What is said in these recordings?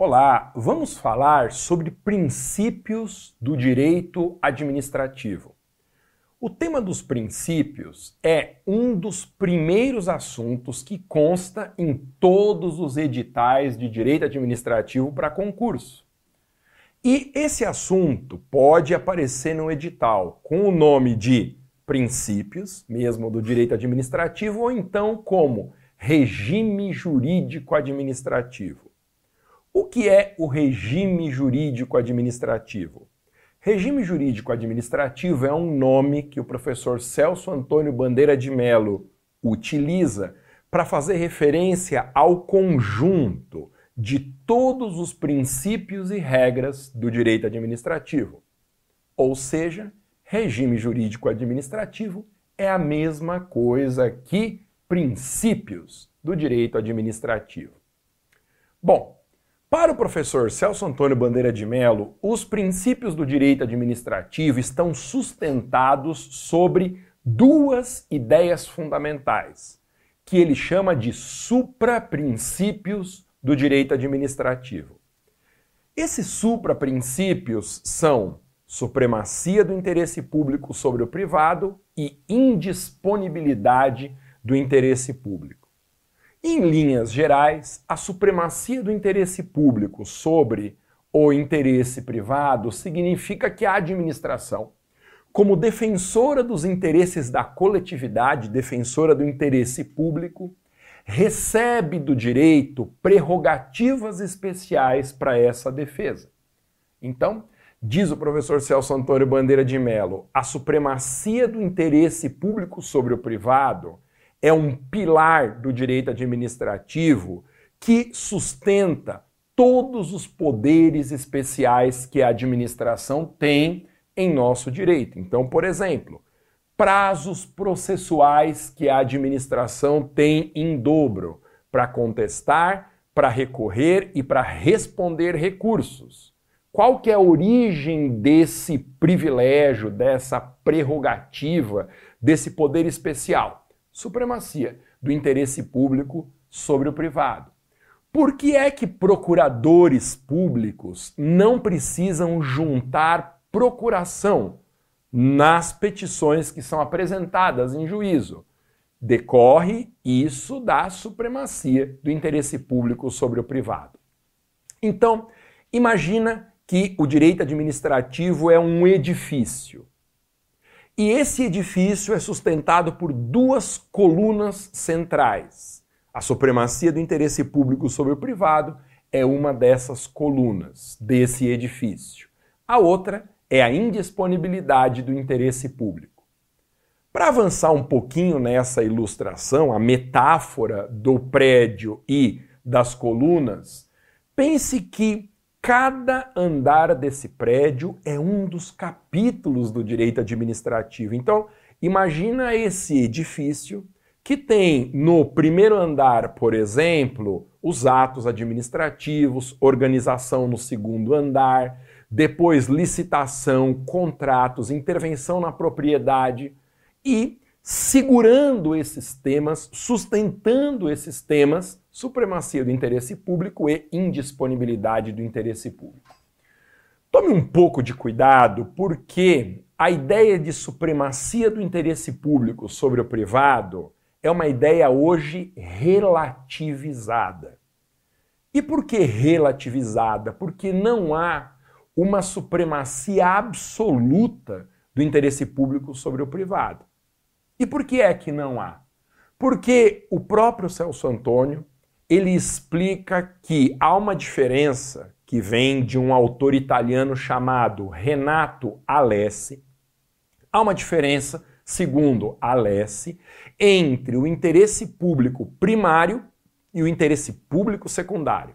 Olá, vamos falar sobre princípios do direito administrativo. O tema dos princípios é um dos primeiros assuntos que consta em todos os editais de direito administrativo para concurso. E esse assunto pode aparecer no edital com o nome de princípios, mesmo do direito administrativo, ou então como regime jurídico administrativo. O que é o regime jurídico administrativo? Regime jurídico administrativo é um nome que o professor Celso Antônio Bandeira de Mello utiliza para fazer referência ao conjunto de todos os princípios e regras do direito administrativo. Ou seja, regime jurídico administrativo é a mesma coisa que princípios do direito administrativo. Bom, para o professor Celso Antônio Bandeira de Mello, os princípios do direito administrativo estão sustentados sobre duas ideias fundamentais, que ele chama de supraprincípios do direito administrativo. Esses supraprincípios são supremacia do interesse público sobre o privado e indisponibilidade do interesse público. Em linhas gerais, a supremacia do interesse público sobre o interesse privado significa que a administração, como defensora dos interesses da coletividade, defensora do interesse público, recebe do direito prerrogativas especiais para essa defesa. Então, diz o professor Celso Antônio Bandeira de Mello, a supremacia do interesse público sobre o privado é um pilar do direito administrativo que sustenta todos os poderes especiais que a administração tem em nosso direito. Então, por exemplo, prazos processuais que a administração tem em dobro para contestar, para recorrer e para responder recursos. Qual que é a origem desse privilégio, dessa prerrogativa, desse poder especial? Supremacia do interesse público sobre o privado. Por que é que procuradores públicos não precisam juntar procuração nas petições que são apresentadas em juízo? Decorre isso da supremacia do interesse público sobre o privado. Então, imagina que o direito administrativo é um edifício. E esse edifício é sustentado por duas colunas centrais. A supremacia do interesse público sobre o privado é uma dessas colunas desse edifício. A outra é a indisponibilidade do interesse público. Para avançar um pouquinho nessa ilustração, a metáfora do prédio e das colunas, pense que Cada andar desse prédio é um dos capítulos do direito administrativo. Então, imagina esse edifício que tem no primeiro andar, por exemplo, os atos administrativos, organização no segundo andar, depois licitação, contratos, intervenção na propriedade e segurando esses temas, sustentando esses temas, supremacia do interesse público e indisponibilidade do interesse público. Tome um pouco de cuidado, porque a ideia de supremacia do interesse público sobre o privado é uma ideia hoje relativizada. E por que relativizada? Porque não há uma supremacia absoluta do interesse público sobre o privado. E por que é que não há? Porque o próprio Celso Antônio, ele explica que há uma diferença que vem de um autor italiano chamado Renato Alessi. Há uma diferença, segundo Alessi, entre o interesse público primário e o interesse público secundário.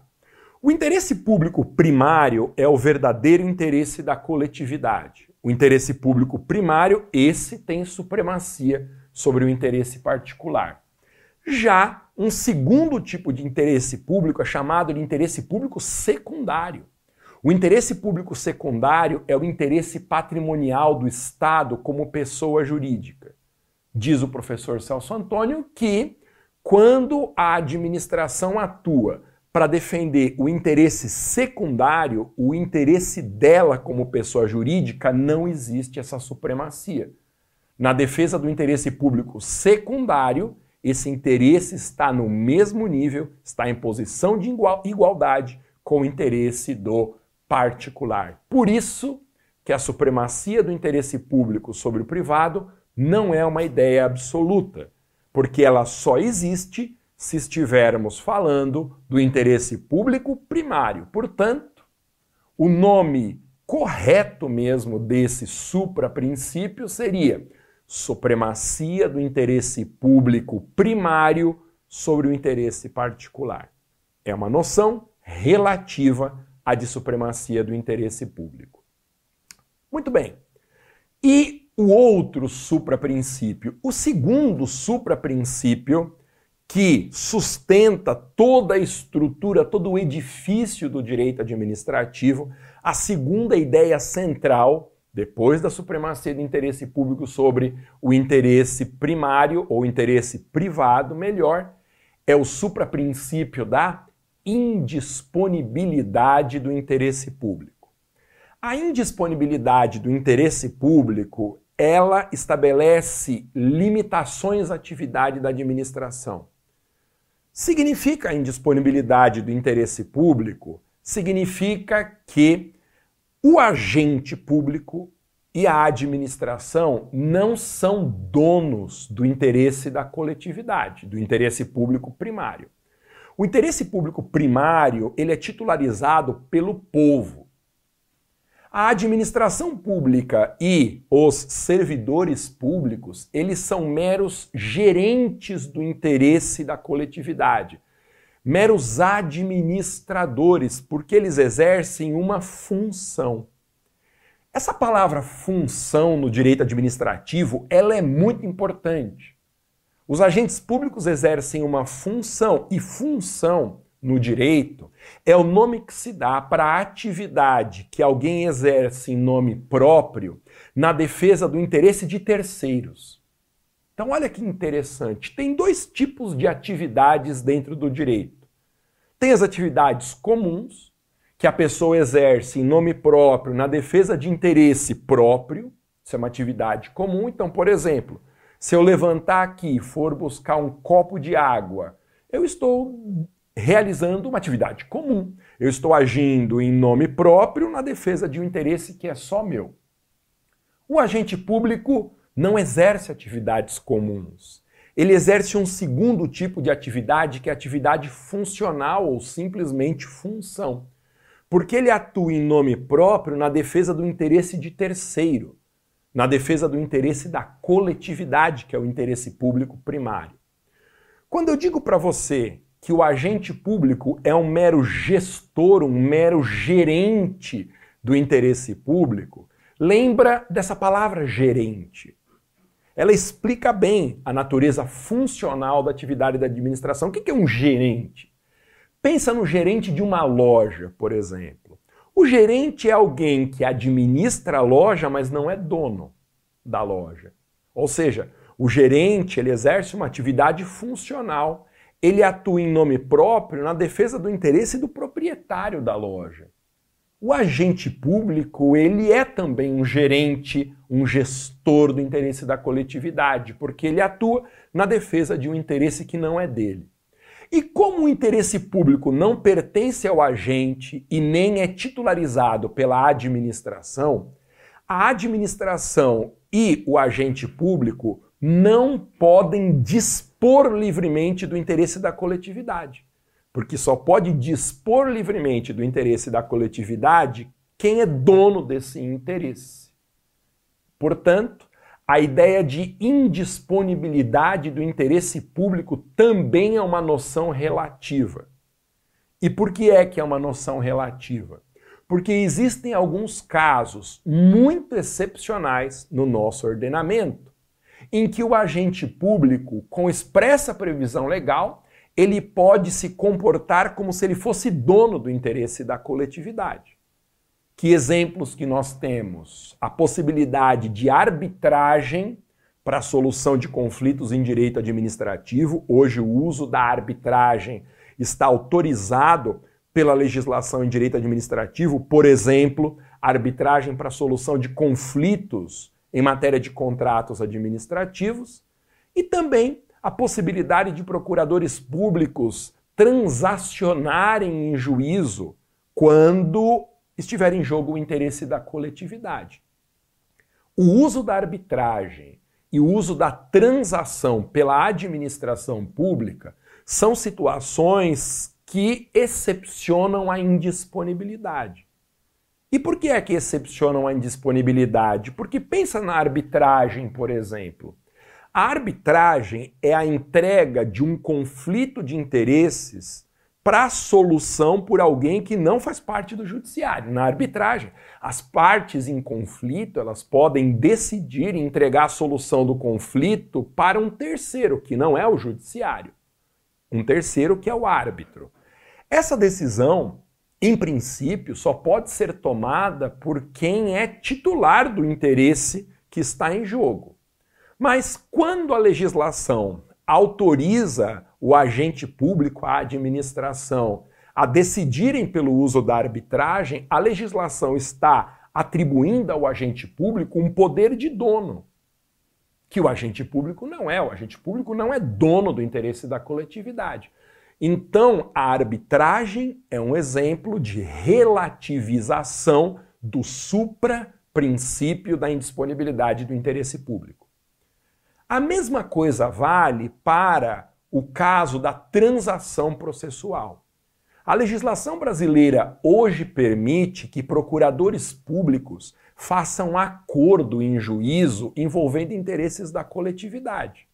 O interesse público primário é o verdadeiro interesse da coletividade. O interesse público primário, esse tem supremacia sobre o interesse particular. Já um segundo tipo de interesse público é chamado de interesse público secundário. O interesse público secundário é o interesse patrimonial do Estado como pessoa jurídica. Diz o professor Celso Antônio que, quando a administração atua para defender o interesse secundário, o interesse dela como pessoa jurídica, não existe essa supremacia. Na defesa do interesse público secundário, esse interesse está no mesmo nível, está em posição de igualdade com o interesse do particular. Por isso que a supremacia do interesse público sobre o privado não é uma ideia absoluta, porque ela só existe se estivermos falando do interesse público primário. Portanto, o nome correto mesmo desse supra-princípio seria supremacia do interesse público primário sobre o interesse particular. É uma noção relativa à de supremacia do interesse público. Muito bem. E o outro supra-princípio, o segundo supra-princípio que sustenta toda a estrutura, todo o edifício do direito administrativo, a segunda ideia central depois da supremacia do interesse público sobre o interesse primário ou interesse privado, melhor, é o supraprincípio da indisponibilidade do interesse público. A indisponibilidade do interesse público, ela estabelece limitações à atividade da administração. Significa a indisponibilidade do interesse público? Significa que o agente público e a administração não são donos do interesse da coletividade, do interesse público primário. O interesse público primário, ele é titularizado pelo povo. A administração pública e os servidores públicos, eles são meros gerentes do interesse da coletividade meros administradores, porque eles exercem uma função. Essa palavra função no direito administrativo, ela é muito importante. Os agentes públicos exercem uma função e função no direito é o nome que se dá para a atividade que alguém exerce em nome próprio na defesa do interesse de terceiros. Então, olha que interessante. Tem dois tipos de atividades dentro do direito. Tem as atividades comuns, que a pessoa exerce em nome próprio, na defesa de interesse próprio. Isso é uma atividade comum. Então, por exemplo, se eu levantar aqui e for buscar um copo de água, eu estou realizando uma atividade comum. Eu estou agindo em nome próprio na defesa de um interesse que é só meu. O agente público não exerce atividades comuns. Ele exerce um segundo tipo de atividade, que é atividade funcional ou simplesmente função. Porque ele atua em nome próprio na defesa do interesse de terceiro, na defesa do interesse da coletividade, que é o interesse público primário. Quando eu digo para você que o agente público é um mero gestor, um mero gerente do interesse público, lembra dessa palavra gerente ela explica bem a natureza funcional da atividade da administração. O que é um gerente? Pensa no gerente de uma loja, por exemplo. O gerente é alguém que administra a loja, mas não é dono da loja. Ou seja, o gerente ele exerce uma atividade funcional. Ele atua em nome próprio na defesa do interesse do proprietário da loja. O agente público, ele é também um gerente, um gestor do interesse da coletividade, porque ele atua na defesa de um interesse que não é dele. E como o interesse público não pertence ao agente e nem é titularizado pela administração, a administração e o agente público não podem dispor livremente do interesse da coletividade porque só pode dispor livremente do interesse da coletividade quem é dono desse interesse. Portanto, a ideia de indisponibilidade do interesse público também é uma noção relativa. E por que é que é uma noção relativa? Porque existem alguns casos muito excepcionais no nosso ordenamento em que o agente público, com expressa previsão legal, ele pode se comportar como se ele fosse dono do interesse da coletividade. Que exemplos que nós temos? A possibilidade de arbitragem para a solução de conflitos em direito administrativo. Hoje, o uso da arbitragem está autorizado pela legislação em direito administrativo, por exemplo, arbitragem para solução de conflitos em matéria de contratos administrativos, e também a possibilidade de procuradores públicos transacionarem em juízo quando estiver em jogo o interesse da coletividade. O uso da arbitragem e o uso da transação pela administração pública são situações que excepcionam a indisponibilidade. E por que é que excepcionam a indisponibilidade? Porque pensa na arbitragem, por exemplo. A arbitragem é a entrega de um conflito de interesses para solução por alguém que não faz parte do judiciário. Na arbitragem, as partes em conflito, elas podem decidir entregar a solução do conflito para um terceiro, que não é o judiciário. Um terceiro que é o árbitro. Essa decisão, em princípio, só pode ser tomada por quem é titular do interesse que está em jogo. Mas quando a legislação autoriza o agente público, a administração, a decidirem pelo uso da arbitragem, a legislação está atribuindo ao agente público um poder de dono, que o agente público não é. O agente público não é dono do interesse da coletividade. Então, a arbitragem é um exemplo de relativização do supra-princípio da indisponibilidade do interesse público. A mesma coisa vale para o caso da transação processual. A legislação brasileira hoje permite que procuradores públicos façam acordo em juízo envolvendo interesses da coletividade,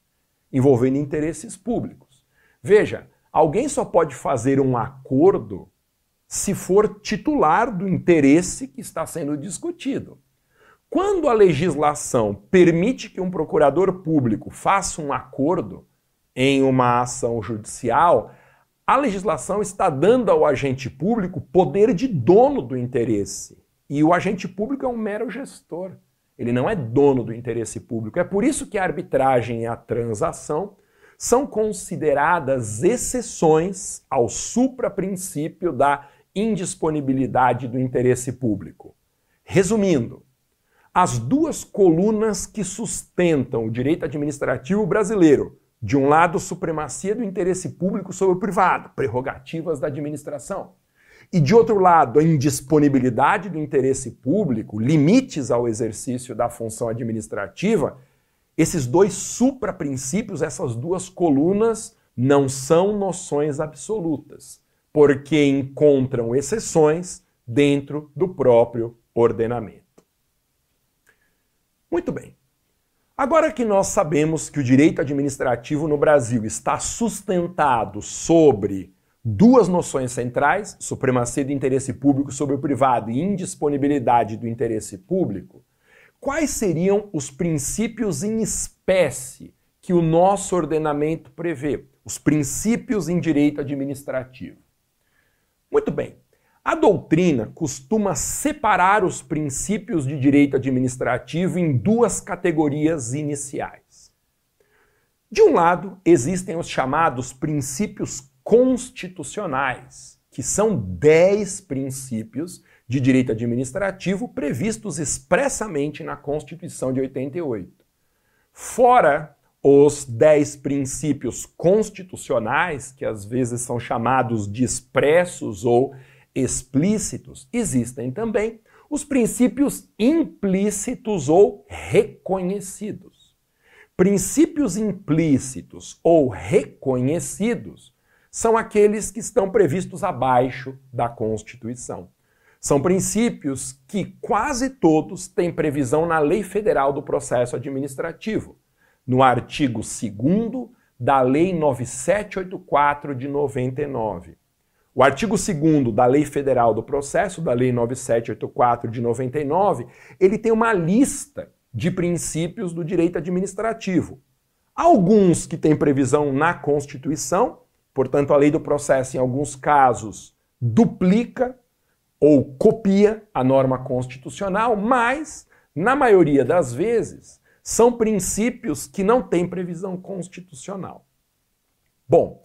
envolvendo interesses públicos. Veja, alguém só pode fazer um acordo se for titular do interesse que está sendo discutido. Quando a legislação permite que um procurador público faça um acordo em uma ação judicial, a legislação está dando ao agente público poder de dono do interesse. E o agente público é um mero gestor. Ele não é dono do interesse público. É por isso que a arbitragem e a transação são consideradas exceções ao supra-princípio da indisponibilidade do interesse público. Resumindo, as duas colunas que sustentam o direito administrativo brasileiro. De um lado, supremacia do interesse público sobre o privado, prerrogativas da administração. E de outro lado, a indisponibilidade do interesse público, limites ao exercício da função administrativa. Esses dois supra-princípios, essas duas colunas, não são noções absolutas, porque encontram exceções dentro do próprio ordenamento. Muito bem. Agora que nós sabemos que o direito administrativo no Brasil está sustentado sobre duas noções centrais, supremacia do interesse público sobre o privado e indisponibilidade do interesse público, quais seriam os princípios em espécie que o nosso ordenamento prevê? Os princípios em direito administrativo. Muito bem. A doutrina costuma separar os princípios de direito administrativo em duas categorias iniciais. De um lado, existem os chamados princípios constitucionais, que são dez princípios de direito administrativo previstos expressamente na Constituição de 88. Fora os dez princípios constitucionais, que às vezes são chamados de expressos ou explícitos, existem também os princípios implícitos ou reconhecidos. Princípios implícitos ou reconhecidos são aqueles que estão previstos abaixo da Constituição. São princípios que quase todos têm previsão na Lei Federal do Processo Administrativo, no artigo 2 da Lei 9784 de 99 o artigo 2 da Lei Federal do Processo, da Lei 9784 de 99, ele tem uma lista de princípios do direito administrativo. Alguns que têm previsão na Constituição, portanto, a lei do processo, em alguns casos, duplica ou copia a norma constitucional, mas, na maioria das vezes, são princípios que não têm previsão constitucional. Bom,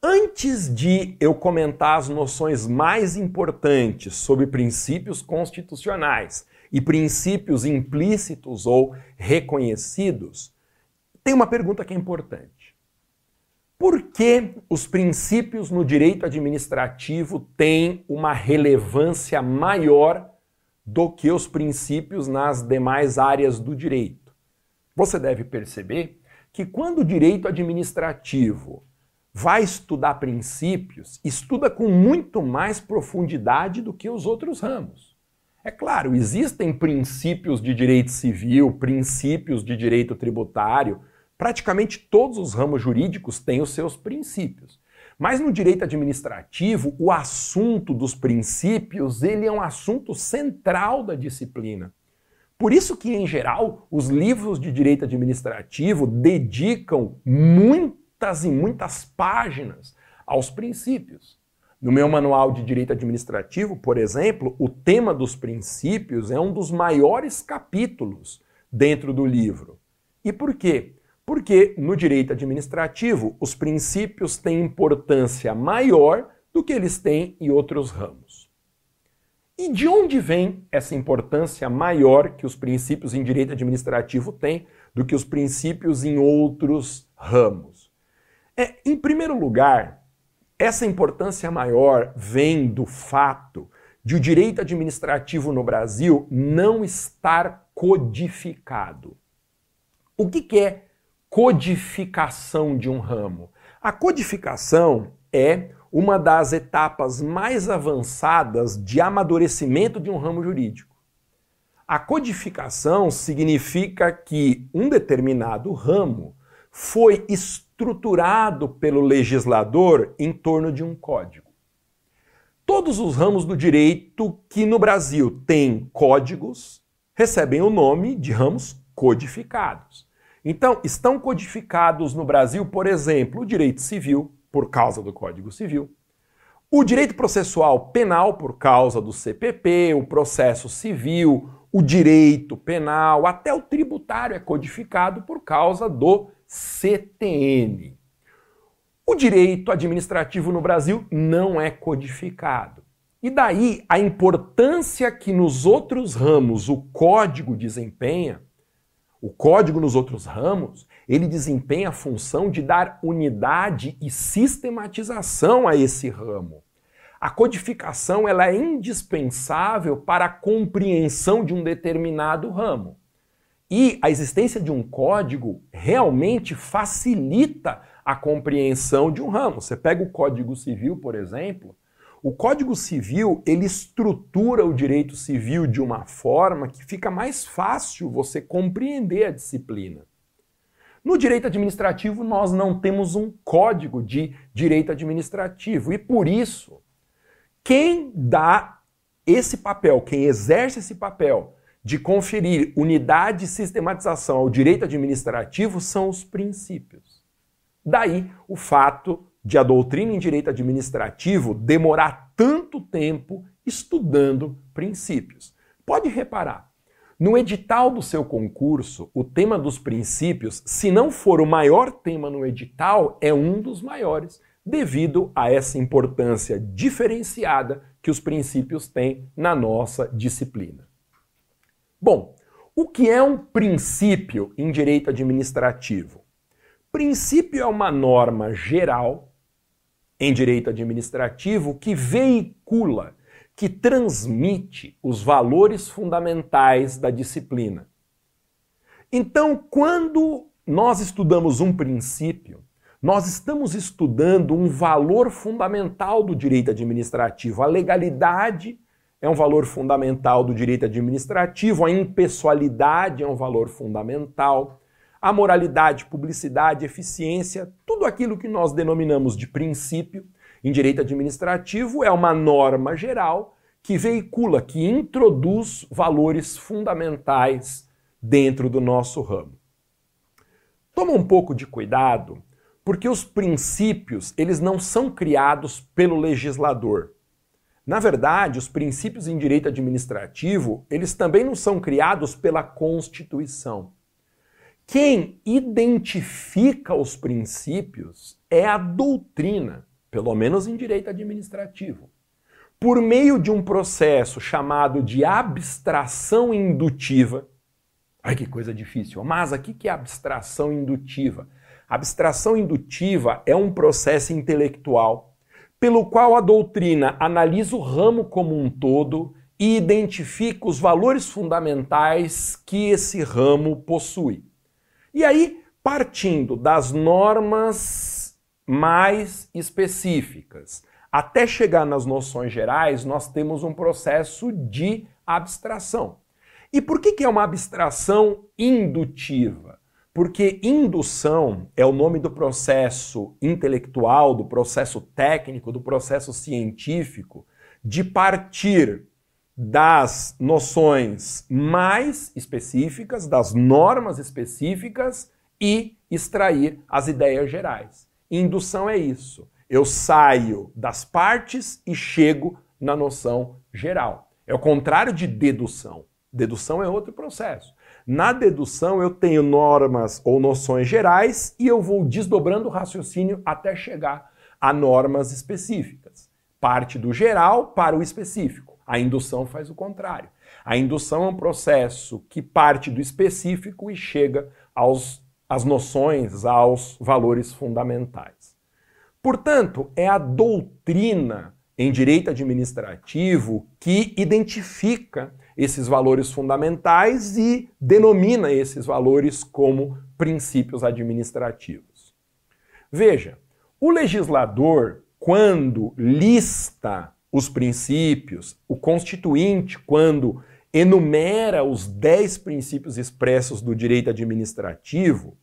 Antes de eu comentar as noções mais importantes sobre princípios constitucionais e princípios implícitos ou reconhecidos, tem uma pergunta que é importante. Por que os princípios no direito administrativo têm uma relevância maior do que os princípios nas demais áreas do direito? Você deve perceber que quando o direito administrativo vai estudar princípios, estuda com muito mais profundidade do que os outros ramos. É claro, existem princípios de direito civil, princípios de direito tributário, praticamente todos os ramos jurídicos têm os seus princípios. Mas no direito administrativo, o assunto dos princípios, ele é um assunto central da disciplina. Por isso que, em geral, os livros de direito administrativo dedicam muitas e muitas páginas aos princípios. No meu manual de direito administrativo, por exemplo, o tema dos princípios é um dos maiores capítulos dentro do livro. E por quê? Porque no direito administrativo, os princípios têm importância maior do que eles têm em outros ramos. E de onde vem essa importância maior que os princípios em direito administrativo têm do que os princípios em outros ramos? É, em primeiro lugar, essa importância maior vem do fato de o direito administrativo no Brasil não estar codificado. O que é codificação de um ramo? A codificação é uma das etapas mais avançadas de amadurecimento de um ramo jurídico. A codificação significa que um determinado ramo foi estruturado pelo legislador em torno de um código. Todos os ramos do direito que no Brasil têm códigos recebem o nome de ramos codificados. Então, estão codificados no Brasil, por exemplo, o direito civil, por causa do Código Civil, o direito processual penal, por causa do CPP, o processo civil, o direito penal, até o tributário é codificado por causa do CTN. O direito administrativo no Brasil não é codificado. E daí a importância que nos outros ramos o código desempenha, o código nos outros ramos, ele desempenha a função de dar unidade e sistematização a esse ramo. A codificação ela é indispensável para a compreensão de um determinado ramo. E a existência de um código realmente facilita a compreensão de um ramo. Você pega o Código Civil, por exemplo, o Código Civil, ele estrutura o direito civil de uma forma que fica mais fácil você compreender a disciplina. No direito administrativo, nós não temos um código de direito administrativo e por isso, quem dá esse papel, quem exerce esse papel de conferir unidade e sistematização ao direito administrativo são os princípios. Daí o fato de a doutrina em direito administrativo demorar tanto tempo estudando princípios. Pode reparar, no edital do seu concurso, o tema dos princípios, se não for o maior tema no edital, é um dos maiores, devido a essa importância diferenciada que os princípios têm na nossa disciplina. Bom, o que é um princípio em direito administrativo? Princípio é uma norma geral em direito administrativo que veicula, que transmite os valores fundamentais da disciplina. Então, quando nós estudamos um princípio, nós estamos estudando um valor fundamental do direito administrativo, a legalidade é um valor fundamental do direito administrativo, a impessoalidade é um valor fundamental, a moralidade, publicidade, eficiência, tudo aquilo que nós denominamos de princípio em direito administrativo é uma norma geral que veicula, que introduz valores fundamentais dentro do nosso ramo. Toma um pouco de cuidado, porque os princípios, eles não são criados pelo legislador. Na verdade, os princípios em direito administrativo, eles também não são criados pela Constituição. Quem identifica os princípios é a doutrina. pelo menos em direito administrativo, por meio de um processo chamado de abstração indutiva. Ai, que coisa difícil. Mas o que é abstração indutiva? Abstração indutiva é um processo intelectual pelo qual a doutrina analisa o ramo como um todo e identifica os valores fundamentais que esse ramo possui. E aí, partindo das normas mais específicas até chegar nas noções gerais, nós temos um processo de abstração. E por que, que é uma abstração indutiva? Porque indução é o nome do processo intelectual, do processo técnico, do processo científico, de partir das noções mais específicas, das normas específicas e extrair as ideias gerais. Indução é isso. Eu saio das partes e chego na noção geral. É o contrário de dedução. Dedução é outro processo. Na dedução, eu tenho normas ou noções gerais e eu vou desdobrando o raciocínio até chegar a normas específicas. Parte do geral para o específico. A indução faz o contrário. A indução é um processo que parte do específico e chega aos, às noções, aos valores fundamentais. Portanto, é a doutrina em direito administrativo que identifica esses valores fundamentais e denomina esses valores como princípios administrativos. Veja, o legislador, quando lista os princípios, o constituinte, quando enumera os dez princípios expressos do direito administrativo,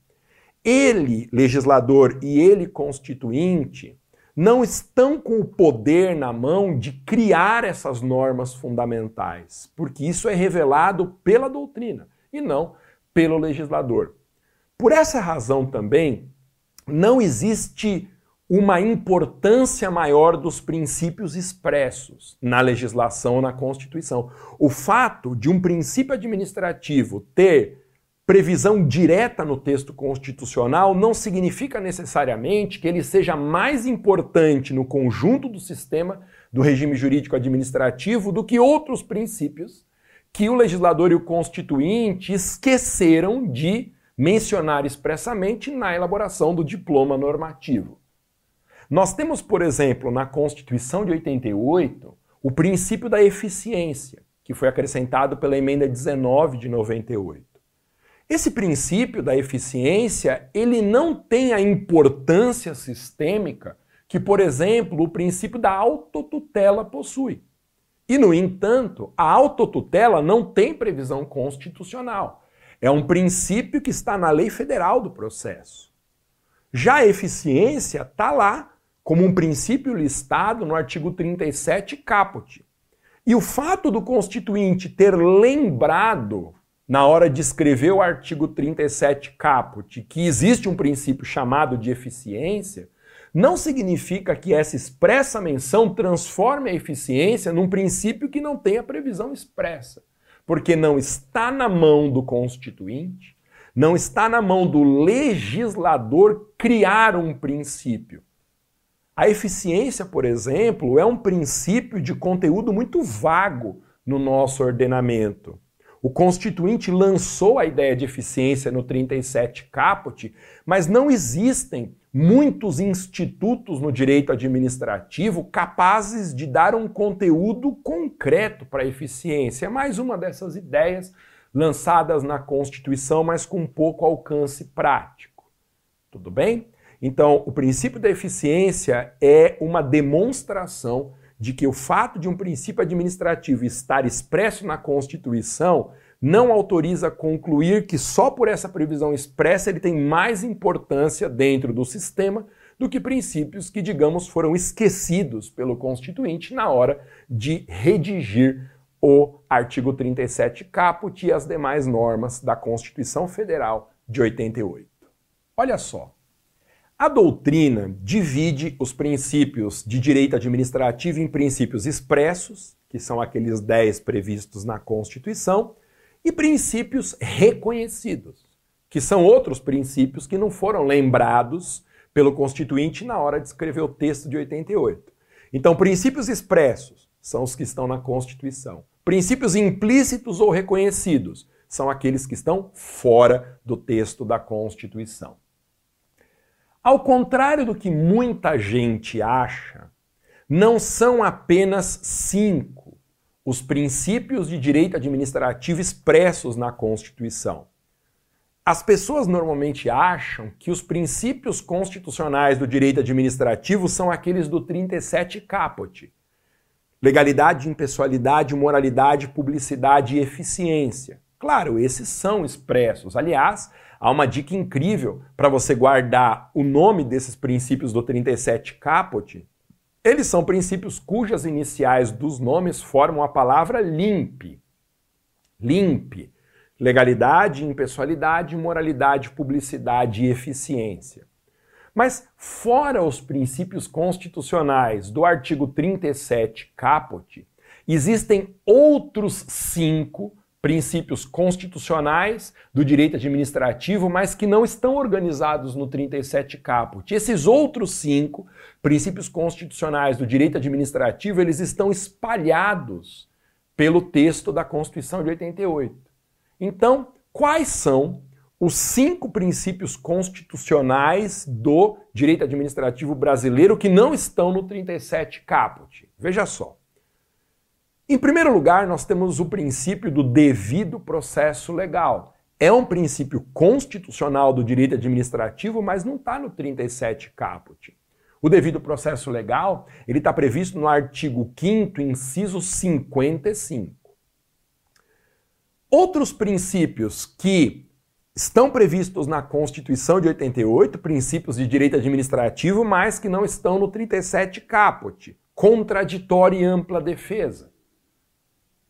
ele, legislador, e ele, constituinte, não estão com o poder na mão de criar essas normas fundamentais, porque isso é revelado pela doutrina e não pelo legislador. Por essa razão também, não existe uma importância maior dos princípios expressos na legislação ou na Constituição. O fato de um princípio administrativo ter previsão direta no texto constitucional não significa necessariamente que ele seja mais importante no conjunto do sistema do regime jurídico administrativo do que outros princípios que o legislador e o constituinte esqueceram de mencionar expressamente na elaboração do diploma normativo. Nós temos, por exemplo, na Constituição de 88, o princípio da eficiência, que foi acrescentado pela emenda 19 de 98. Esse princípio da eficiência, ele não tem a importância sistêmica que, por exemplo, o princípio da autotutela possui. E, no entanto, a autotutela não tem previsão constitucional. É um princípio que está na lei federal do processo. Já a eficiência está lá como um princípio listado no artigo 37 caput. E o fato do constituinte ter lembrado na hora de escrever o artigo 37 caput, que existe um princípio chamado de eficiência, não significa que essa expressa menção transforme a eficiência num princípio que não tenha previsão expressa, porque não está na mão do constituinte, não está na mão do legislador criar um princípio. A eficiência, por exemplo, é um princípio de conteúdo muito vago no nosso ordenamento. O Constituinte lançou a ideia de eficiência no 37 caput, mas não existem muitos institutos no direito administrativo capazes de dar um conteúdo concreto para a eficiência. É mais uma dessas ideias lançadas na Constituição, mas com pouco alcance prático. Tudo bem? Então, o princípio da eficiência é uma demonstração de que o fato de um princípio administrativo estar expresso na Constituição não autoriza concluir que só por essa previsão expressa ele tem mais importância dentro do sistema do que princípios que, digamos, foram esquecidos pelo Constituinte na hora de redigir o artigo 37 caput e as demais normas da Constituição Federal de 88. Olha só, a doutrina divide os princípios de direito administrativo em princípios expressos, que são aqueles 10 previstos na Constituição, e princípios reconhecidos, que são outros princípios que não foram lembrados pelo Constituinte na hora de escrever o texto de 88. Então, princípios expressos são os que estão na Constituição. Princípios implícitos ou reconhecidos são aqueles que estão fora do texto da Constituição. Ao contrário do que muita gente acha, não são apenas cinco os princípios de direito administrativo expressos na Constituição. As pessoas normalmente acham que os princípios constitucionais do direito administrativo são aqueles do 37 caput. Legalidade, impessoalidade, moralidade, publicidade e eficiência. Claro, esses são expressos. Aliás, há uma dica incrível para você guardar o nome desses princípios do 37 caput. Eles são princípios cujas iniciais dos nomes formam a palavra limpe. Limpe legalidade, impessoalidade, moralidade, publicidade e eficiência. Mas, fora os princípios constitucionais do artigo 37 caput, existem outros cinco princípios constitucionais do direito administrativo, mas que não estão organizados no 37 caput. Esses outros cinco princípios constitucionais do direito administrativo, eles estão espalhados pelo texto da Constituição de 88. Então, quais são os cinco princípios constitucionais do direito administrativo brasileiro que não estão no 37 caput? Veja só. Em primeiro lugar, nós temos o princípio do devido processo legal. É um princípio constitucional do direito administrativo, mas não está no 37 caput. O devido processo legal, ele está previsto no artigo 5º, inciso 55. Outros princípios que estão previstos na Constituição de 88, princípios de direito administrativo, mas que não estão no 37 caput, contraditória e ampla defesa.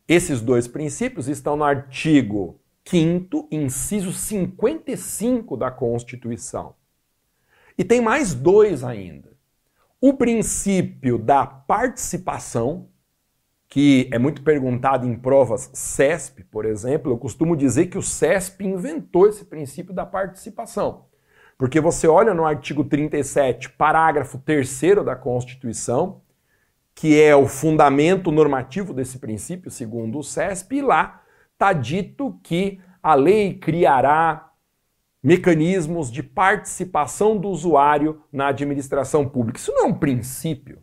Esses dois princípios estão no artigo 5 inciso 55 da Constituição. E tem mais dois ainda. O princípio da participação, que é muito perguntado em provas CESP, por exemplo, eu costumo dizer que o CESP inventou esse princípio da participação. Porque você olha no artigo 37, parágrafo 3 da Constituição, que é o fundamento normativo desse princípio, segundo o CESP, e lá está dito que a lei criará mecanismos de participação do usuário na administração pública. Isso não é um princípio,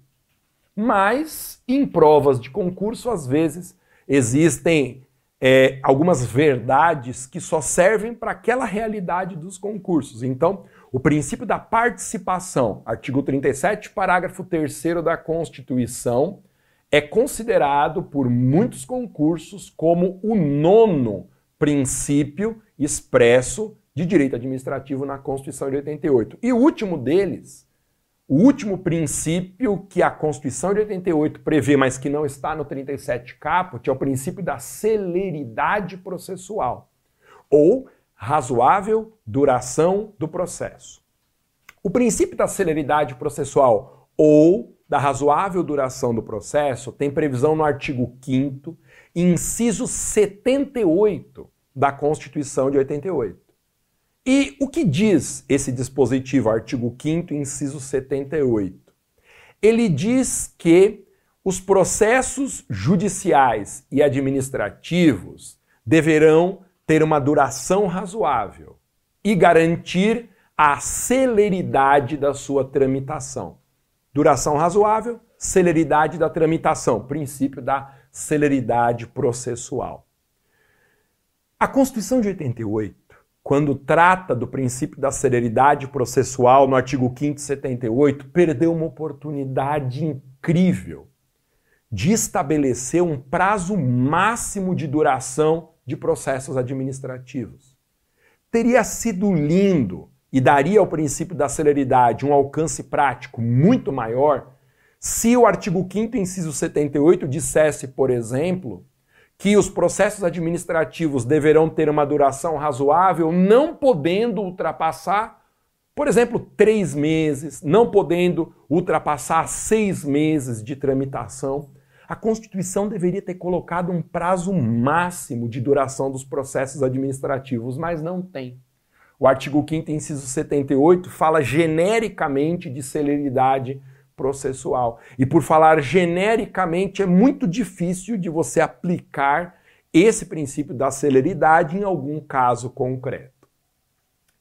mas em provas de concurso, às vezes, existem é, algumas verdades que só servem para aquela realidade dos concursos. Então, o princípio da participação, artigo 37, parágrafo 3 da Constituição, é considerado por muitos concursos como o nono princípio expresso de direito administrativo na Constituição de 88. E o último deles o último princípio que a Constituição de 88 prevê, mas que não está no 37 caput, é o princípio da celeridade processual, ou razoável duração do processo. O princípio da celeridade processual ou da razoável duração do processo tem previsão no artigo 5 inciso 78 da Constituição de 88. E o que diz esse dispositivo, artigo 5, inciso 78? Ele diz que os processos judiciais e administrativos deverão ter uma duração razoável e garantir a celeridade da sua tramitação. Duração razoável, celeridade da tramitação, princípio da celeridade processual. A Constituição de 88 quando trata do princípio da celeridade processual no artigo 5 78, perdeu uma oportunidade incrível de estabelecer um prazo máximo de duração de processos administrativos. Teria sido lindo e daria ao princípio da celeridade um alcance prático muito maior se o artigo 5 inciso 78 dissesse, por exemplo, que os processos administrativos deverão ter uma duração razoável, não podendo ultrapassar, por exemplo, três meses, não podendo ultrapassar seis meses de tramitação. A Constituição deveria ter colocado um prazo máximo de duração dos processos administrativos, mas não tem. O artigo 5 inciso 78 fala genericamente de celeridade processual. E por falar genericamente, é muito difícil de você aplicar esse princípio da celeridade em algum caso concreto.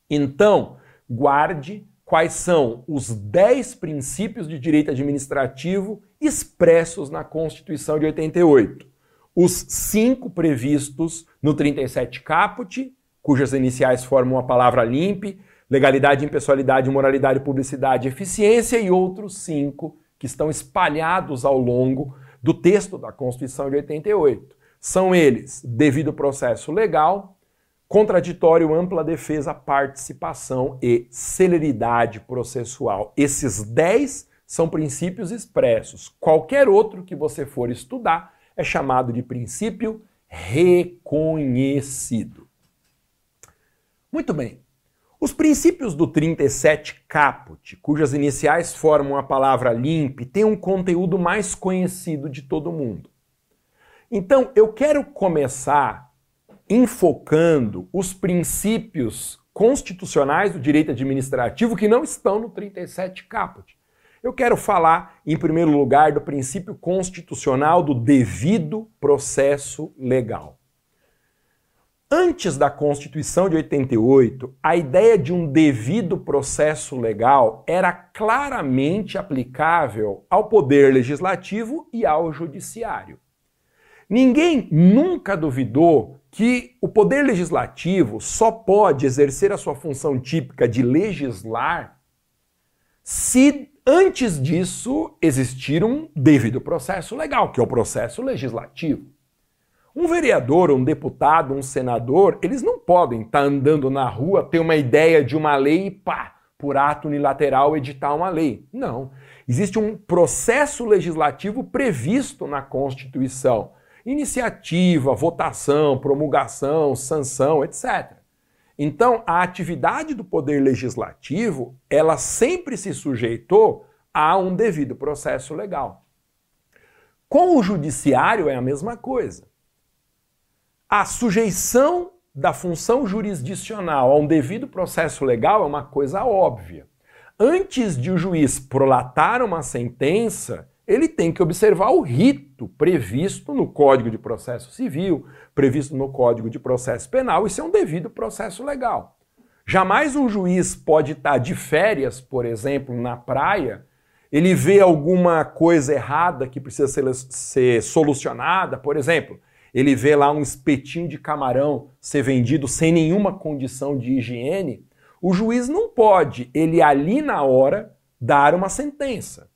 Então, guarde quais são os 10 princípios de direito administrativo expressos na Constituição de 88. Os cinco previstos no 37 caput, cujas iniciais formam a palavra limpe, legalidade, impessoalidade, moralidade, publicidade, eficiência e outros cinco que estão espalhados ao longo do texto da Constituição de 88. São eles devido processo legal, contraditório, ampla defesa, participação e celeridade processual. Esses 10 são princípios expressos. Qualquer outro que você for estudar é chamado de princípio reconhecido. Muito bem. Os princípios do 37 caput, cujas iniciais formam a palavra limpe, têm um conteúdo mais conhecido de todo mundo. Então, eu quero começar enfocando os princípios constitucionais do direito administrativo que não estão no 37 caput. Eu quero falar, em primeiro lugar, do princípio constitucional do devido processo legal. Antes da Constituição de 88, a ideia de um devido processo legal era claramente aplicável ao poder legislativo e ao judiciário. Ninguém nunca duvidou que o poder legislativo só pode exercer a sua função típica de legislar se antes disso existir um devido processo legal, que é o processo legislativo. Um vereador, um deputado, um senador, eles não podem estar tá andando na rua, ter uma ideia de uma lei e pá, por ato unilateral editar uma lei. Não. Existe um processo legislativo previsto na Constituição. Iniciativa, votação, promulgação, sanção, etc. Então, a atividade do poder legislativo, ela sempre se sujeitou a um devido processo legal. Com o judiciário é a mesma coisa. A sujeição da função jurisdicional a um devido processo legal é uma coisa óbvia. Antes de o juiz prolatar uma sentença, ele tem que observar o rito previsto no Código de Processo Civil, previsto no Código de Processo Penal. Isso é um devido processo legal. Jamais um juiz pode estar de férias, por exemplo, na praia, ele vê alguma coisa errada que precisa ser, ser solucionada, por exemplo, ele vê lá um espetinho de camarão ser vendido sem nenhuma condição de higiene, o juiz não pode, ele ali na hora, dar uma sentença.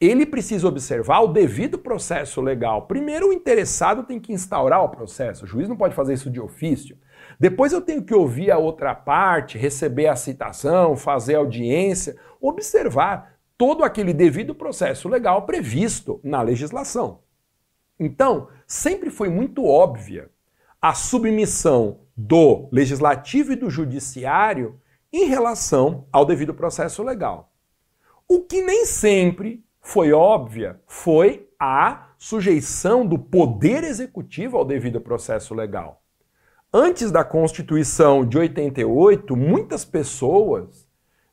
Ele precisa observar o devido processo legal. Primeiro, o interessado tem que instaurar o processo. O juiz não pode fazer isso de ofício. Depois, eu tenho que ouvir a outra parte, receber a citação, fazer audiência, observar todo aquele devido processo legal previsto na legislação. Então, sempre foi muito óbvia a submissão do legislativo e do judiciário em relação ao devido processo legal. O que nem sempre foi óbvia foi a sujeição do poder executivo ao devido processo legal. Antes da Constituição de 88, muitas pessoas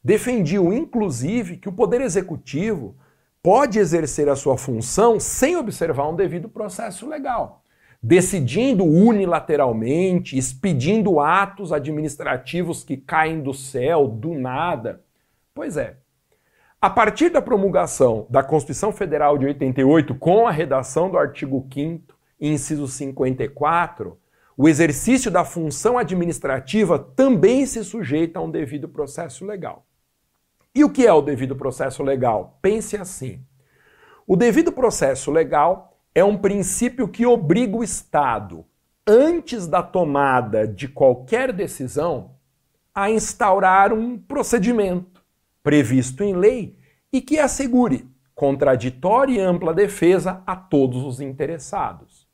defendiam, inclusive, que o poder executivo pode exercer a sua função sem observar um devido processo legal, decidindo unilateralmente, expedindo atos administrativos que caem do céu, do nada. Pois é. A partir da promulgação da Constituição Federal de 88, com a redação do artigo 5, inciso 54, o exercício da função administrativa também se sujeita a um devido processo legal. E o que é o devido processo legal? Pense assim: o devido processo legal é um princípio que obriga o Estado, antes da tomada de qualquer decisão, a instaurar um procedimento previsto em lei e que assegure contraditória e ampla defesa a todos os interessados.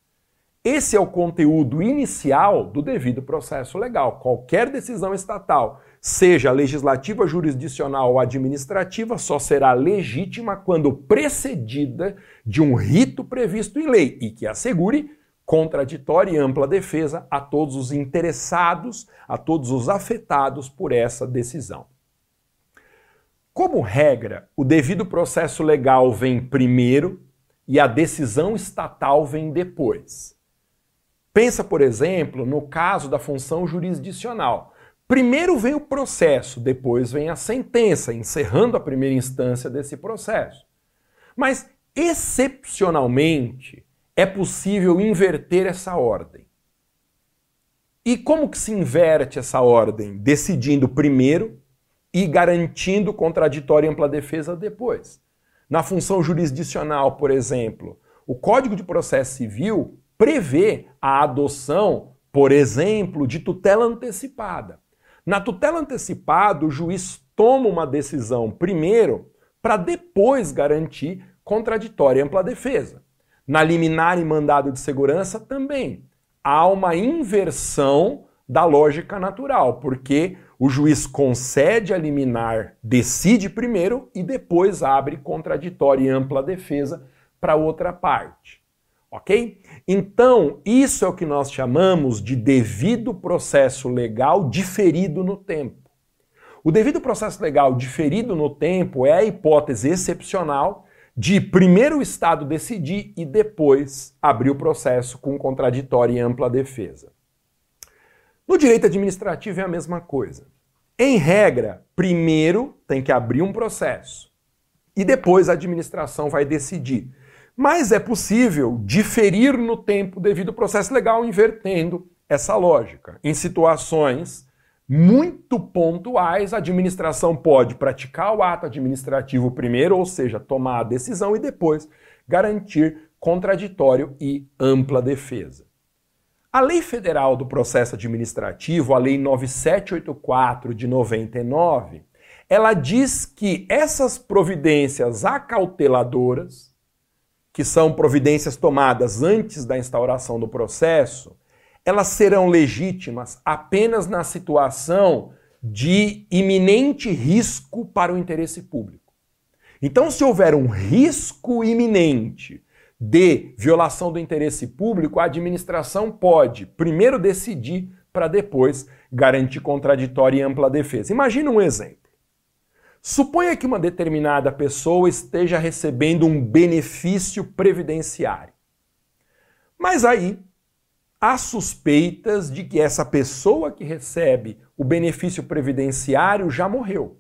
Esse é o conteúdo inicial do devido processo legal. Qualquer decisão estatal, seja legislativa, jurisdicional ou administrativa, só será legítima quando precedida de um rito previsto em lei e que assegure contraditória e ampla defesa a todos os interessados, a todos os afetados por essa decisão. Como regra, o devido processo legal vem primeiro e a decisão estatal vem depois. Pensa, por exemplo, no caso da função jurisdicional. Primeiro vem o processo, depois vem a sentença, encerrando a primeira instância desse processo. Mas, excepcionalmente, é possível inverter essa ordem. E como que se inverte essa ordem? Decidindo primeiro e garantindo contraditória e ampla defesa depois. Na função jurisdicional, por exemplo, o Código de Processo Civil prevê a adoção, por exemplo, de tutela antecipada. Na tutela antecipada, o juiz toma uma decisão primeiro para depois garantir contraditória e ampla defesa. Na liminar e mandado de segurança também há uma inversão da lógica natural, porque o juiz concede a liminar, decide primeiro e depois abre contraditória e ampla defesa para outra parte. Ok? Então, isso é o que nós chamamos de devido processo legal diferido no tempo. O devido processo legal diferido no tempo é a hipótese excepcional de primeiro o Estado decidir e depois abrir o processo com contraditória e ampla defesa. No direito administrativo é a mesma coisa. Em regra, primeiro tem que abrir um processo e depois a administração vai decidir. Mas é possível diferir no tempo devido ao processo legal invertendo essa lógica. Em situações muito pontuais, a administração pode praticar o ato administrativo primeiro, ou seja, tomar a decisão e depois garantir contraditório e ampla defesa. A Lei Federal do Processo Administrativo, a Lei 9784 de 99, ela diz que essas providências acauteladoras, que são providências tomadas antes da instauração do processo, elas serão legítimas apenas na situação de iminente risco para o interesse público. Então, se houver um risco iminente de violação do interesse público, a administração pode primeiro decidir para depois garantir contraditória e ampla defesa. Imagina um exemplo. Suponha que uma determinada pessoa esteja recebendo um benefício previdenciário. Mas aí há suspeitas de que essa pessoa que recebe o benefício previdenciário já morreu.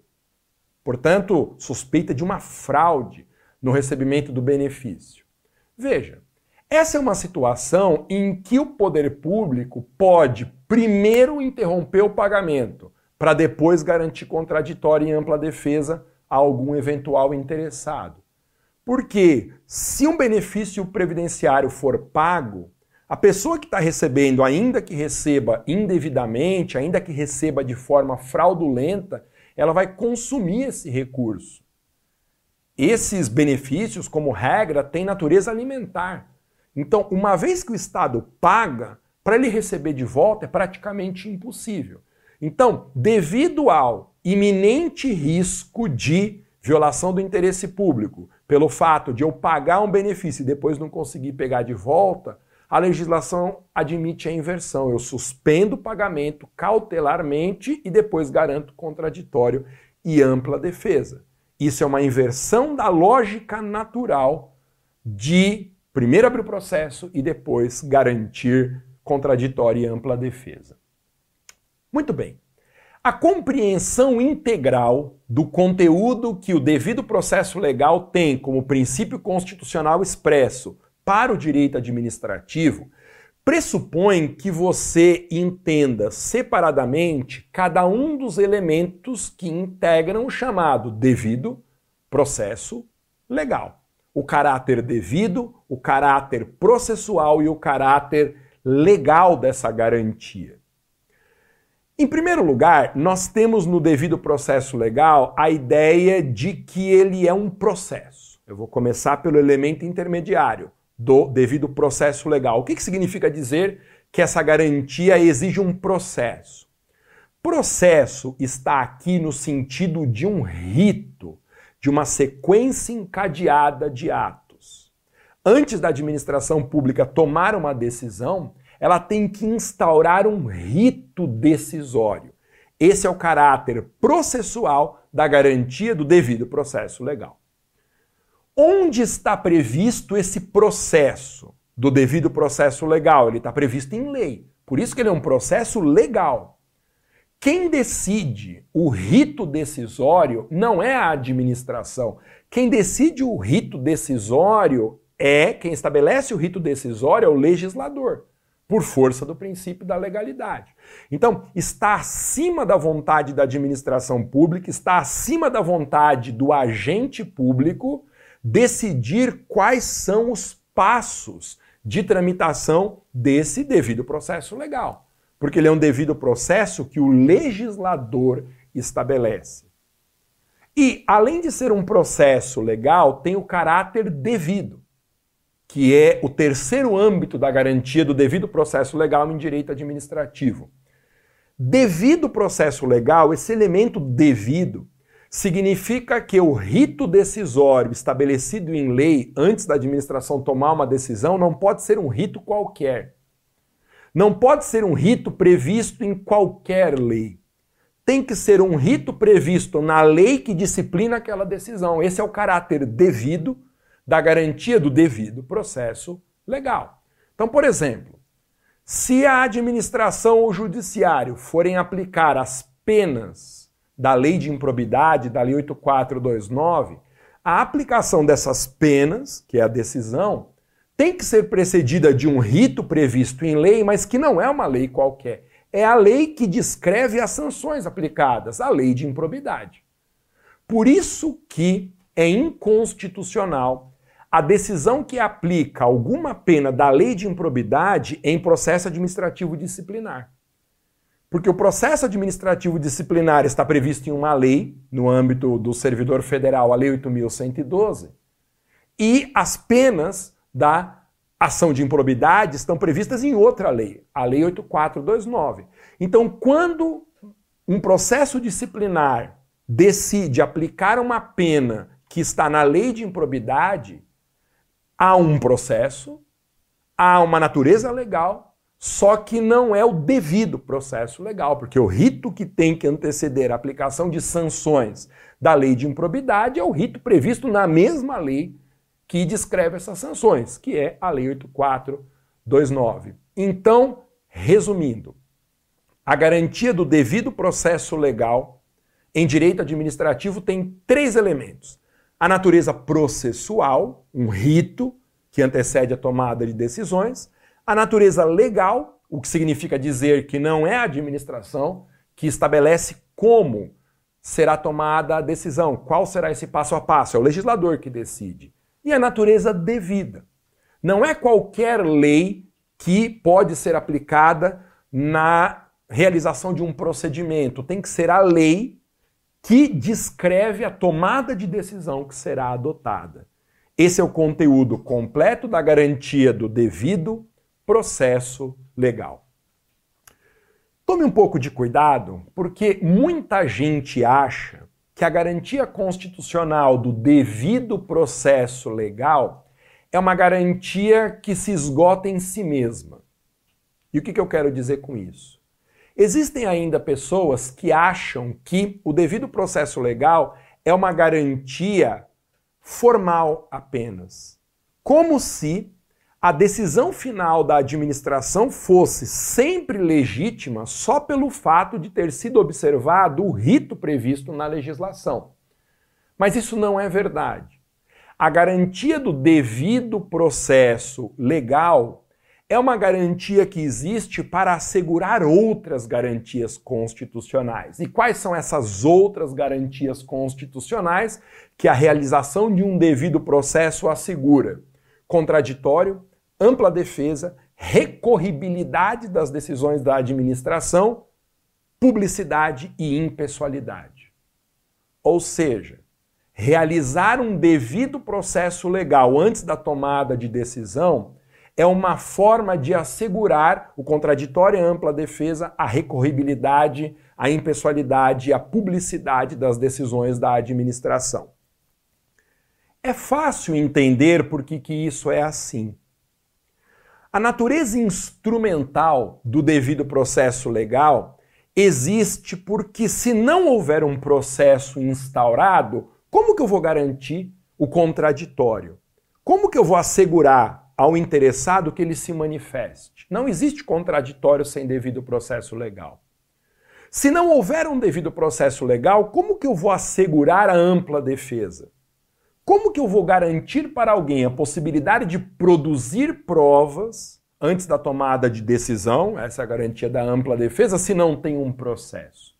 Portanto, suspeita de uma fraude no recebimento do benefício. Veja, essa é uma situação em que o poder público pode primeiro interromper o pagamento para depois garantir contraditória e ampla defesa a algum eventual interessado. Porque se um benefício previdenciário for pago, a pessoa que está recebendo, ainda que receba indevidamente, ainda que receba de forma fraudulenta, ela vai consumir esse recurso. Esses benefícios, como regra, têm natureza alimentar. Então, uma vez que o Estado paga, para ele receber de volta é praticamente impossível. Então, devido ao iminente risco de violação do interesse público, pelo fato de eu pagar um benefício e depois não conseguir pegar de volta, a legislação admite a inversão. Eu suspendo o pagamento cautelarmente e depois garanto contraditório e ampla defesa. Isso é uma inversão da lógica natural de primeiro abrir o processo e depois garantir contraditória e ampla defesa. Muito bem. A compreensão integral do conteúdo que o devido processo legal tem como princípio constitucional expresso para o direito administrativo pressupõe que você entenda separadamente cada um dos elementos que integram o chamado devido processo legal. O caráter devido, o caráter processual e o caráter legal dessa garantia. Em primeiro lugar, nós temos no devido processo legal a ideia de que ele é um processo. Eu vou começar pelo elemento intermediário, do devido processo legal. O que, que significa dizer que essa garantia exige um processo? Processo está aqui no sentido de um rito, de uma sequência encadeada de atos. antes da administração pública tomar uma decisão, ela tem que instaurar um rito decisório. Esse é o caráter processual da garantia do devido processo legal. Onde está previsto esse processo do devido processo legal? Ele está previsto em lei. Por isso que ele é um processo legal. Quem decide o rito decisório não é a administração. Quem decide o rito decisório é quem estabelece o rito decisório é o legislador, por força do princípio da legalidade. Então, está acima da vontade da administração pública, está acima da vontade do agente público decidir quais são os passos de tramitação desse devido processo legal. Porque ele é um devido processo que o legislador estabelece. E, além de ser um processo legal, tem o caráter devido que é o terceiro âmbito da garantia do devido processo legal em direito administrativo. Devido processo legal, esse elemento devido significa que o rito decisório estabelecido em lei antes da administração tomar uma decisão não pode ser um rito qualquer. Não pode ser um rito previsto em qualquer lei. Tem que ser um rito previsto na lei que disciplina aquela decisão. Esse é o caráter devido da garantia do devido processo legal. Então, por exemplo, se a administração ou o judiciário forem aplicar as penas da lei de improbidade, da lei 8429, a aplicação dessas penas, que é a decisão, tem que ser precedida de um rito previsto em lei, mas que não é uma lei qualquer. É a lei que descreve as sanções aplicadas, a lei de improbidade. Por isso que é inconstitucional a decisão que aplica alguma pena da lei de improbidade em processo administrativo disciplinar. Porque o processo administrativo disciplinar está previsto em uma lei, no âmbito do servidor federal, a Lei 8.112, e as penas da ação de improbidade estão previstas em outra lei, a Lei 8429. Então, quando um processo disciplinar decide aplicar uma pena que está na lei de improbidade, há um processo, há uma natureza legal, só que não é o devido processo legal, porque o rito que tem que anteceder a aplicação de sanções da lei de improbidade é o rito previsto na mesma lei que descreve essas sanções, que é a Lei 8429. Então, resumindo, a garantia do devido processo legal em direito administrativo tem três elementos: a natureza processual, um rito que antecede a tomada de decisões, a natureza legal, o que significa dizer que não é a administração que estabelece como será tomada a decisão, qual será esse passo a passo, é o legislador que decide. E a natureza devida. Não é qualquer lei que pode ser aplicada na realização de um procedimento, tem que ser a lei que descreve a tomada de decisão que será adotada. Esse é o conteúdo completo da garantia do devido processo legal. Tome um pouco de cuidado, porque muita gente acha que a garantia constitucional do devido processo legal é uma garantia que se esgota em si mesma. E o que, eu quero dizer com isso? Existem ainda pessoas que acham que o devido processo legal é uma garantia formal apenas. Como se a decisão final da administração fosse sempre legítima só pelo fato de ter sido observado o rito previsto na legislação. Mas isso não é verdade. A garantia do devido processo legal é uma garantia que existe para assegurar outras garantias constitucionais. E quais são essas outras garantias constitucionais que a realização de um devido processo assegura? Contraditório, ampla defesa, recorribilidade das decisões da administração, publicidade e impessoalidade. Ou seja, realizar um devido processo legal antes da tomada de decisão é uma forma de assegurar o contraditório e ampla defesa, a recorribilidade, a impessoalidade e a publicidade das decisões da administração. É fácil entender por que, que isso é assim. A natureza instrumental do devido processo legal existe porque, se não houver um processo instaurado, como que eu vou garantir o contraditório? Como que eu vou assegurar ao interessado que ele se manifeste? Não existe contraditório sem devido processo legal. Se não houver um devido processo legal, como que eu vou assegurar a ampla defesa? Como que eu vou garantir para alguém a possibilidade de produzir provas antes da tomada de decisão, essa é a garantia da ampla defesa, se não tem um processo?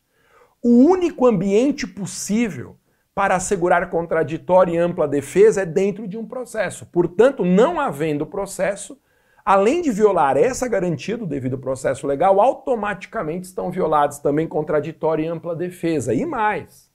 O único ambiente possível para assegurar contraditório e ampla defesa é dentro de um processo. Portanto, não havendo processo, além de violar essa garantia do devido processo legal, automaticamente estão violados também contraditório e ampla defesa. E mais,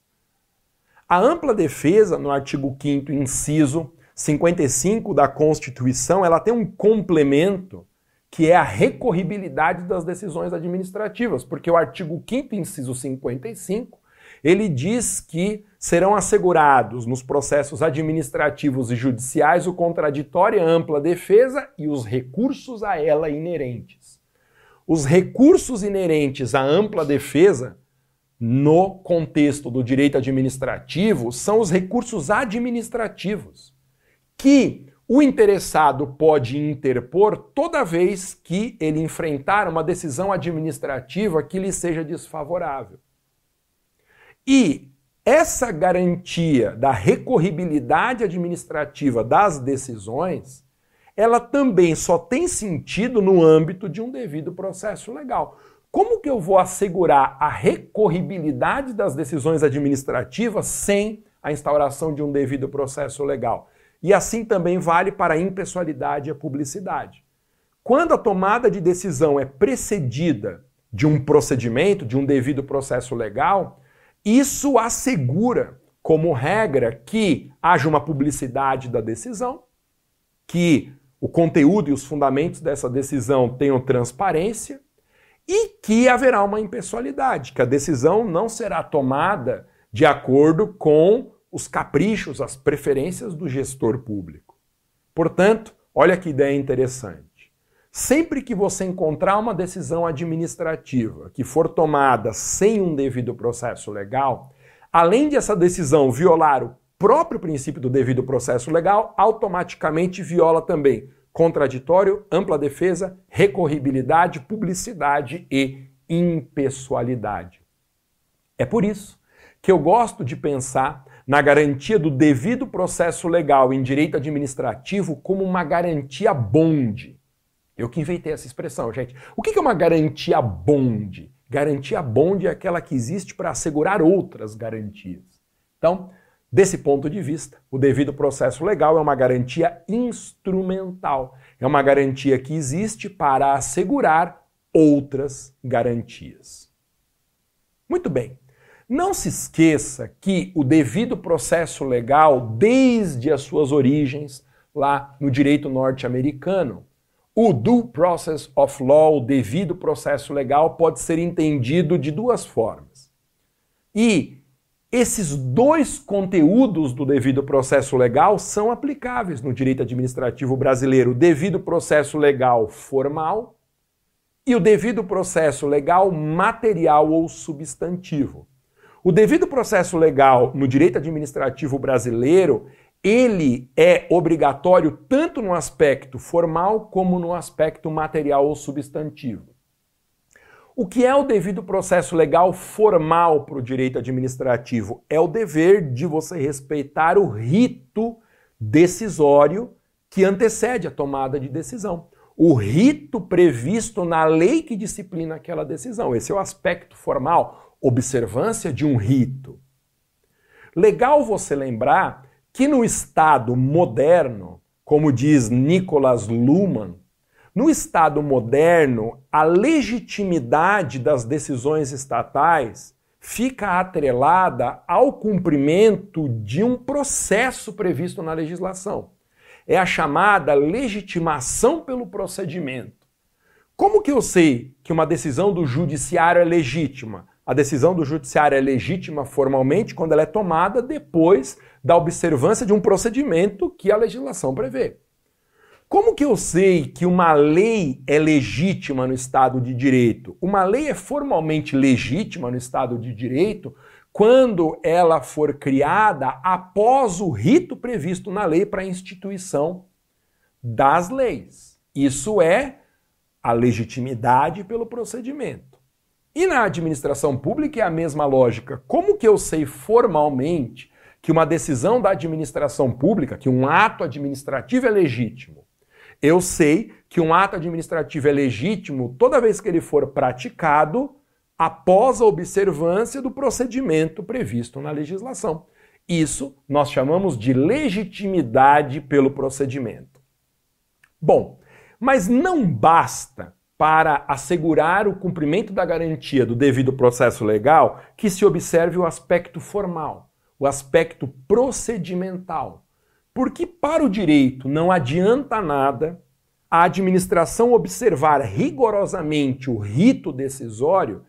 a ampla defesa, no artigo 5 inciso 55 da Constituição, ela tem um complemento que é a recorribilidade das decisões administrativas, porque o artigo 5 inciso 55, ele diz que serão assegurados nos processos administrativos e judiciais o contraditório e ampla defesa e os recursos a ela inerentes. Os recursos inerentes à ampla defesa no contexto do direito administrativo são os recursos administrativos, que o interessado pode interpor toda vez que ele enfrentar uma decisão administrativa que lhe seja desfavorável. E essa garantia da recorribilidade administrativa das decisões, ela também só tem sentido no âmbito de um devido processo legal. Como que eu vou assegurar a recorribilidade das decisões administrativas sem a instauração de um devido processo legal? E assim também vale para a impessoalidade e a publicidade. Quando a tomada de decisão é precedida de um procedimento, de um devido processo legal, isso assegura, como regra, que haja uma publicidade da decisão, que o conteúdo e os fundamentos dessa decisão tenham transparência e que haverá uma impessoalidade, que a decisão não será tomada de acordo com os caprichos, as preferências do gestor público. Portanto, olha que ideia interessante. Sempre que você encontrar uma decisão administrativa que for tomada sem um devido processo legal, além de essa decisão violar o próprio princípio do devido processo legal, automaticamente viola também contraditório, ampla defesa, recorribilidade, publicidade e impessoalidade. É por isso que eu gosto de pensar na garantia do devido processo legal em direito administrativo como uma garantia bonde. Eu que inventei essa expressão, gente. O que é uma garantia bonde? Garantia bonde é aquela que existe para assegurar outras garantias. Então, Desse ponto de vista, o devido processo legal é uma garantia instrumental, é uma garantia que existe para assegurar outras garantias. Muito bem. Não se esqueça que o devido processo legal, desde as suas origens lá no direito norte-americano, o due process of law, o devido processo legal, pode ser entendido de duas formas. E esses dois conteúdos do devido processo legal são aplicáveis no direito administrativo brasileiro: o devido processo legal formal e o devido processo legal material ou substantivo. O devido processo legal no direito administrativo brasileiro, ele é obrigatório tanto no aspecto formal como no aspecto material ou substantivo. O que é o devido processo legal formal para o direito administrativo? É o dever de você respeitar o rito decisório que antecede a tomada de decisão. O rito previsto na lei que disciplina aquela decisão. Esse é o aspecto formal, observância de um rito. Legal você lembrar que no Estado moderno, como diz Nicholas Luhmann, no Estado moderno, a legitimidade das decisões estatais fica atrelada ao cumprimento de um processo previsto na legislação. É a chamada legitimação pelo procedimento. Como que eu sei que uma decisão do judiciário é legítima? A decisão do judiciário é legítima formalmente quando ela é tomada depois da observância de um procedimento que a legislação prevê. Como que eu sei que uma lei é legítima no Estado de Direito? Uma lei é formalmente legítima no Estado de Direito quando ela for criada após o rito previsto na lei para a instituição das leis. Isso é a legitimidade pelo procedimento. E na administração pública é a mesma lógica. Como que eu sei formalmente que uma decisão da administração pública, que um ato administrativo é legítimo? Eu sei que um ato administrativo é legítimo toda vez que ele for praticado após a observância do procedimento previsto na legislação. Isso nós chamamos de legitimidade pelo procedimento. Bom, mas não basta para assegurar o cumprimento da garantia do devido processo legal que se observe o aspecto formal, o aspecto procedimental. Porque para o direito não adianta nada a administração observar rigorosamente o rito decisório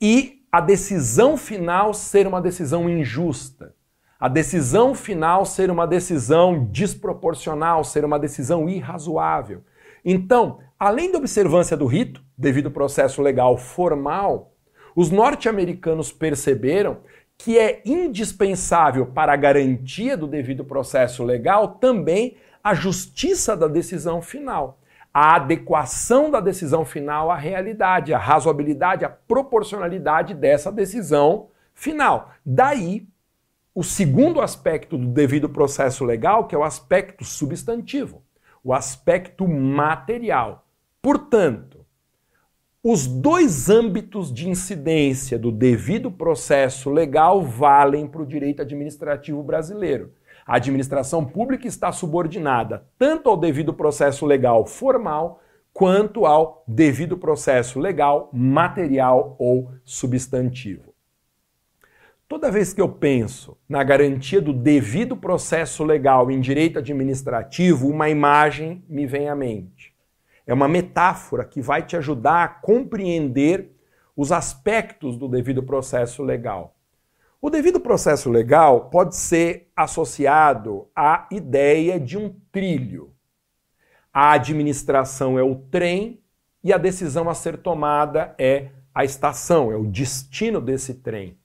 e a decisão final ser uma decisão injusta. A decisão final ser uma decisão desproporcional, ser uma decisão irrazoável. Então, além da observância do rito, devido ao processo legal formal, os norte-americanos perceberam que é indispensável para a garantia do devido processo legal também a justiça da decisão final, a adequação da decisão final à realidade, a razoabilidade, a proporcionalidade dessa decisão final. Daí o segundo aspecto do devido processo legal, que é o aspecto substantivo, o aspecto material. Portanto, os dois âmbitos de incidência do devido processo legal valem para o direito administrativo brasileiro. A administração pública está subordinada tanto ao devido processo legal formal quanto ao devido processo legal material ou substantivo. Toda vez que eu penso na garantia do devido processo legal em direito administrativo, uma imagem me vem à mente. É uma metáfora que vai te ajudar a compreender os aspectos do devido processo legal. O devido processo legal pode ser associado à ideia de um trilho. A administração é o trem e a decisão a ser tomada é a estação, é o destino desse trem.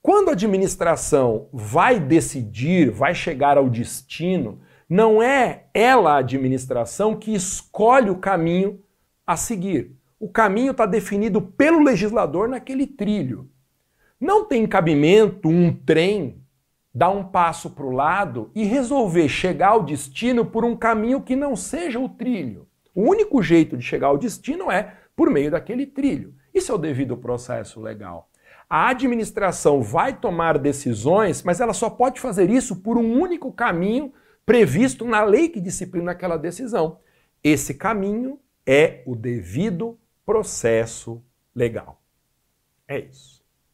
Quando a administração vai decidir, vai chegar ao destino, não é ela, a administração, que escolhe o caminho a seguir. O caminho está definido pelo legislador naquele trilho. Não tem cabimento um trem dar um passo para o lado e resolver chegar ao destino por um caminho que não seja o trilho. O único jeito de chegar ao destino é por meio daquele trilho. Isso é o devido processo legal. A administração vai tomar decisões, mas ela só pode fazer isso por um único caminho previsto na lei que disciplina aquela decisão. Esse caminho é o devido processo legal. É isso.